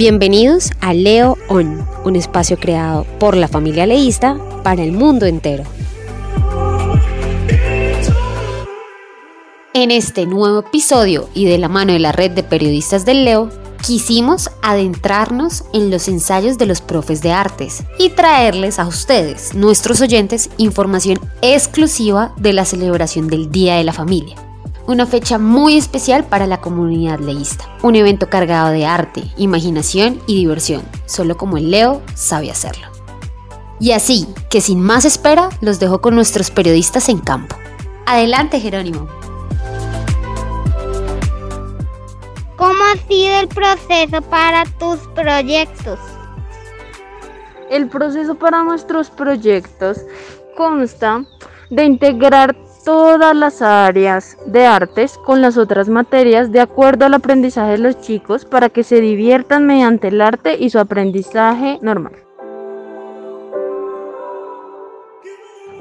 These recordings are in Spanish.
Bienvenidos a Leo On, un espacio creado por la familia leísta para el mundo entero. En este nuevo episodio y de la mano de la red de periodistas del Leo, quisimos adentrarnos en los ensayos de los profes de artes y traerles a ustedes, nuestros oyentes, información exclusiva de la celebración del Día de la Familia una fecha muy especial para la comunidad leísta. Un evento cargado de arte, imaginación y diversión, solo como el Leo sabe hacerlo. Y así, que sin más espera, los dejo con nuestros periodistas en campo. Adelante, Jerónimo. ¿Cómo ha sido el proceso para tus proyectos? El proceso para nuestros proyectos consta de integrar todas las áreas de artes con las otras materias de acuerdo al aprendizaje de los chicos para que se diviertan mediante el arte y su aprendizaje normal.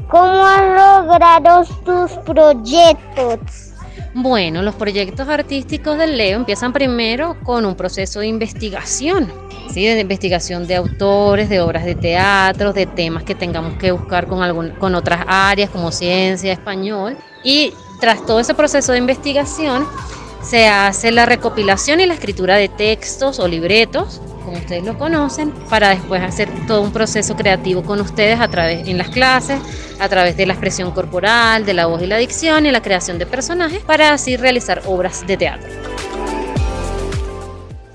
¿Cómo has logrado tus proyectos? Bueno, los proyectos artísticos del Leo empiezan primero con un proceso de investigación, ¿sí? de investigación de autores, de obras de teatro, de temas que tengamos que buscar con, algún, con otras áreas como ciencia, español. Y tras todo ese proceso de investigación, se hace la recopilación y la escritura de textos o libretos como ustedes lo conocen, para después hacer todo un proceso creativo con ustedes a través en las clases, a través de la expresión corporal, de la voz y la dicción y la creación de personajes, para así realizar obras de teatro.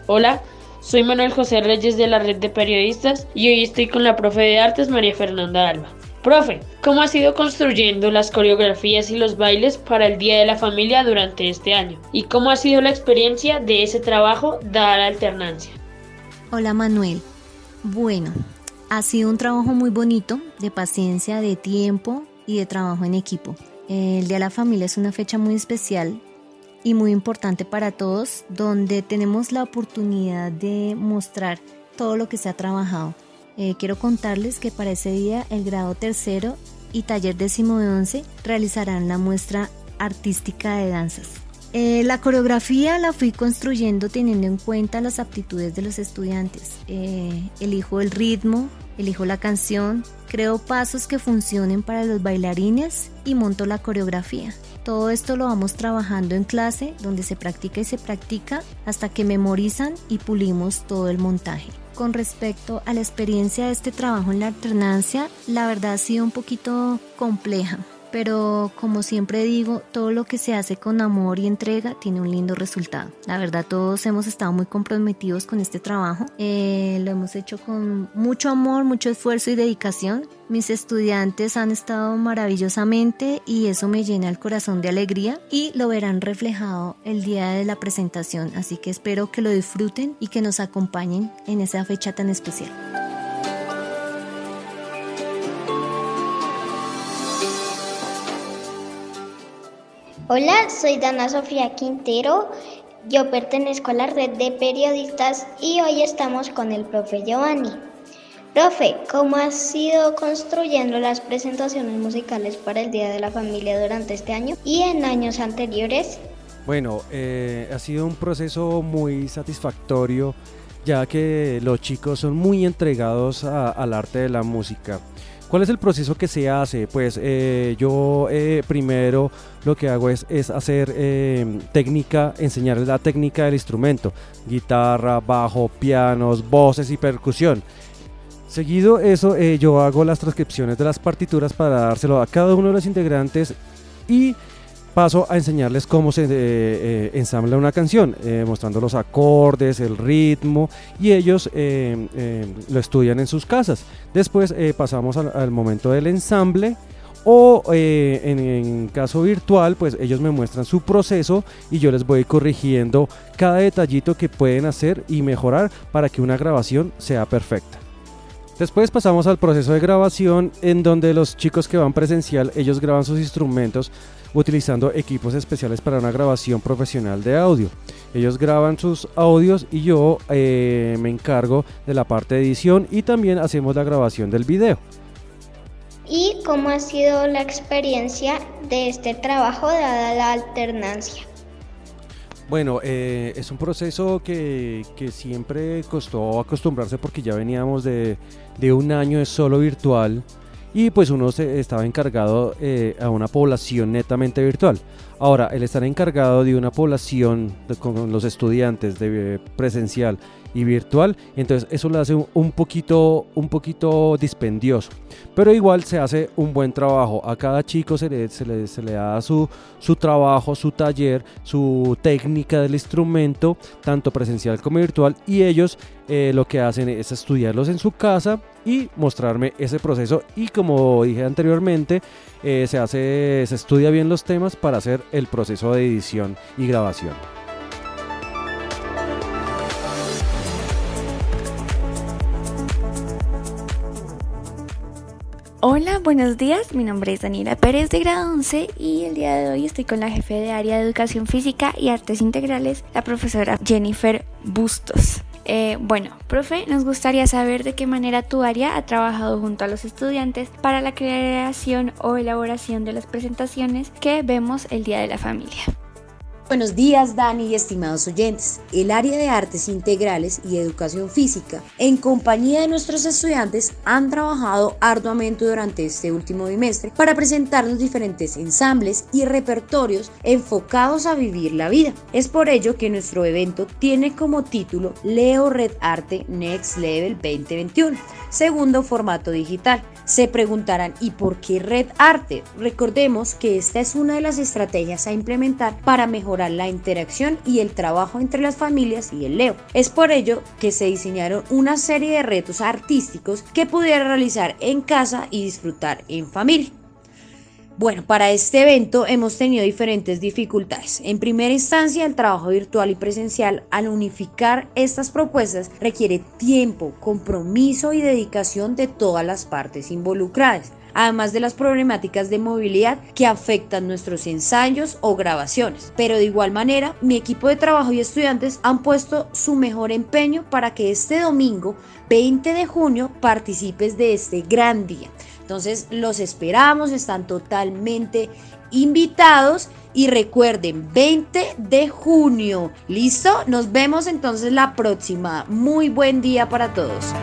Hola, soy Manuel José Reyes de la red de periodistas y hoy estoy con la profe de artes María Fernanda Alba. Profe, ¿cómo ha sido construyendo las coreografías y los bailes para el Día de la Familia durante este año? ¿Y cómo ha sido la experiencia de ese trabajo la alternancia? Hola Manuel. Bueno, ha sido un trabajo muy bonito, de paciencia, de tiempo y de trabajo en equipo. El Día de la Familia es una fecha muy especial y muy importante para todos, donde tenemos la oportunidad de mostrar todo lo que se ha trabajado. Eh, quiero contarles que para ese día el grado tercero y taller décimo de once realizarán la muestra artística de danzas. Eh, la coreografía la fui construyendo teniendo en cuenta las aptitudes de los estudiantes. Eh, elijo el ritmo, elijo la canción, creo pasos que funcionen para los bailarines y monto la coreografía. Todo esto lo vamos trabajando en clase, donde se practica y se practica hasta que memorizan y pulimos todo el montaje. Con respecto a la experiencia de este trabajo en la alternancia, la verdad ha sido un poquito compleja pero como siempre digo, todo lo que se hace con amor y entrega tiene un lindo resultado. La verdad, todos hemos estado muy comprometidos con este trabajo. Eh, lo hemos hecho con mucho amor, mucho esfuerzo y dedicación. Mis estudiantes han estado maravillosamente y eso me llena el corazón de alegría y lo verán reflejado el día de la presentación. Así que espero que lo disfruten y que nos acompañen en esa fecha tan especial. Hola, soy Dana Sofía Quintero. Yo pertenezco a la red de periodistas y hoy estamos con el profe Giovanni. Profe, ¿cómo has sido construyendo las presentaciones musicales para el Día de la Familia durante este año y en años anteriores? Bueno, eh, ha sido un proceso muy satisfactorio ya que los chicos son muy entregados al arte de la música. ¿Cuál es el proceso que se hace? Pues eh, yo eh, primero lo que hago es, hacer eh, técnica, enseñarles la técnica del instrumento, guitarra, bajo, pianos, voces y percusión. Seguido eso, yo hago las transcripciones de las partituras para dárselo a cada uno de los integrantes y paso a enseñarles cómo se eh, eh, ensambla una canción, eh, mostrando los acordes, el ritmo, y ellos lo estudian en sus casas. Después pasamos al, momento del ensamble. O en, en, caso virtual, pues ellos me muestran su proceso y yo les voy corrigiendo cada detallito que pueden hacer y mejorar para que una grabación sea perfecta. Después pasamos al proceso de grabación en donde los chicos que van presencial, ellos graban sus instrumentos utilizando equipos especiales para una grabación profesional de audio. Ellos graban sus audios y yo eh, me encargo de la parte de edición y también hacemos la grabación del video. ¿Y cómo ha sido la experiencia de este trabajo dada la alternancia? Bueno, eh, es un proceso que, que, siempre costó acostumbrarse porque ya veníamos de, de un año de solo virtual y pues uno se estaba encargado eh, a una población netamente virtual. Ahora, el estar encargado de una población con los estudiantes de presencial y virtual, entonces eso lo hace un poquito, un poquito dispendioso. Pero igual se hace un buen trabajo. A cada chico se le, se le, da su, su trabajo, su taller, su técnica del instrumento, tanto presencial como virtual, y ellos eh, lo que hacen es estudiarlos en su casa y mostrarme ese proceso. Y como dije anteriormente, eh, se hace, se estudia bien los temas para hacer el proceso de edición y grabación. Hola, buenos días. Mi nombre es Daniela Pérez de grado 11 y el día de hoy estoy con la jefe de área de educación física y artes integrales, la profesora Jennifer Bustos. Eh, bueno, profe, nos gustaría saber de qué manera tu área ha trabajado junto a los estudiantes para la creación o elaboración de las presentaciones que vemos el Día de la Familia. Buenos días, Dani y estimados oyentes. El área de artes integrales y educación física, en compañía de nuestros estudiantes, han trabajado arduamente durante este último bimestre para presentarnos diferentes ensambles y repertorios enfocados a vivir la vida. Es por ello que nuestro evento tiene como título Leo Red Arte Next Level 2021, segundo formato digital. Se preguntarán, ¿y por qué Red Arte? Recordemos que esta es una de las estrategias a implementar para la interacción y el trabajo entre las familias y el Leo. Es por ello que se diseñaron una serie de retos artísticos que pudiera realizar en casa y disfrutar en familia. Bueno, para este evento hemos tenido diferentes dificultades. En primera instancia, el trabajo virtual y presencial al unificar estas propuestas requiere tiempo, compromiso y dedicación de todas las partes involucradas además de las problemáticas de movilidad que afectan nuestros ensayos o grabaciones. Pero de igual manera, mi equipo de trabajo y estudiantes han puesto su mejor empeño para que este domingo 20 de junio participes de este gran día. Entonces los esperamos, están totalmente invitados y recuerden, 20 de junio, ¿listo? Nos vemos entonces la próxima. Muy buen día para todos.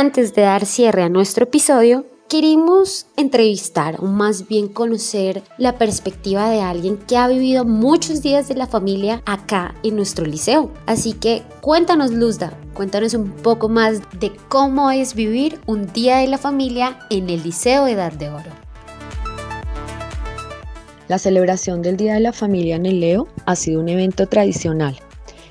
Antes de dar cierre a nuestro episodio, queremos entrevistar o más bien conocer la perspectiva de alguien que ha vivido muchos días de la familia acá en nuestro liceo. Así que cuéntanos Luzda, cuéntanos un poco más de cómo es vivir un día de la familia en el Liceo Edad de Oro. La celebración del Día de la Familia en el Leo ha sido un evento tradicional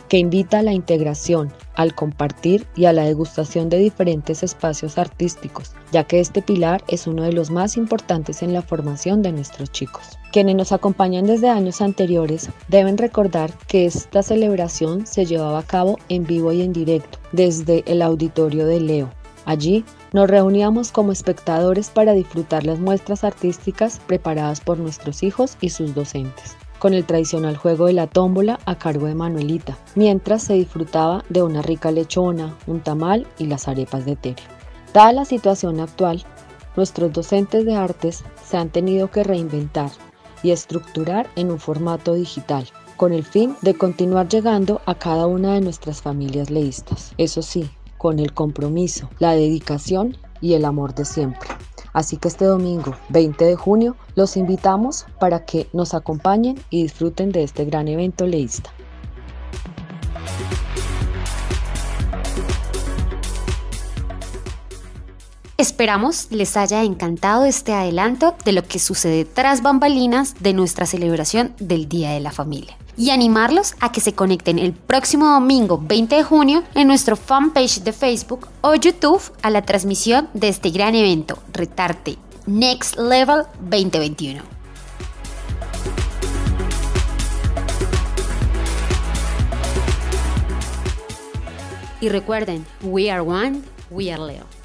que invita a la integración, al compartir y a la degustación de diferentes espacios artísticos, ya que este pilar es uno de los más importantes en la formación de nuestros chicos. Quienes nos acompañan desde años anteriores deben recordar que esta celebración se llevaba a cabo en vivo y en directo desde el auditorio de Leo. Allí nos reuníamos como espectadores para disfrutar las muestras artísticas preparadas por nuestros hijos y sus docentes con el tradicional juego de la tómbola a cargo de Manuelita, mientras se disfrutaba de una rica lechona, un tamal y las arepas de tere. Dada la situación actual, nuestros docentes de artes se han tenido que reinventar y estructurar en un formato digital, con el fin de continuar llegando a cada una de nuestras familias leístas. Eso sí, con el compromiso, la dedicación y el amor de siempre. Así que este domingo 20 de junio los invitamos para que nos acompañen y disfruten de este gran evento leísta. Esperamos les haya encantado este adelanto de lo que sucede tras bambalinas de nuestra celebración del Día de la Familia y animarlos a que se conecten el próximo domingo 20 de junio en nuestro fanpage de Facebook o YouTube a la transmisión de este gran evento, Retarte Next Level 2021. Y recuerden, we are one, we are Leo.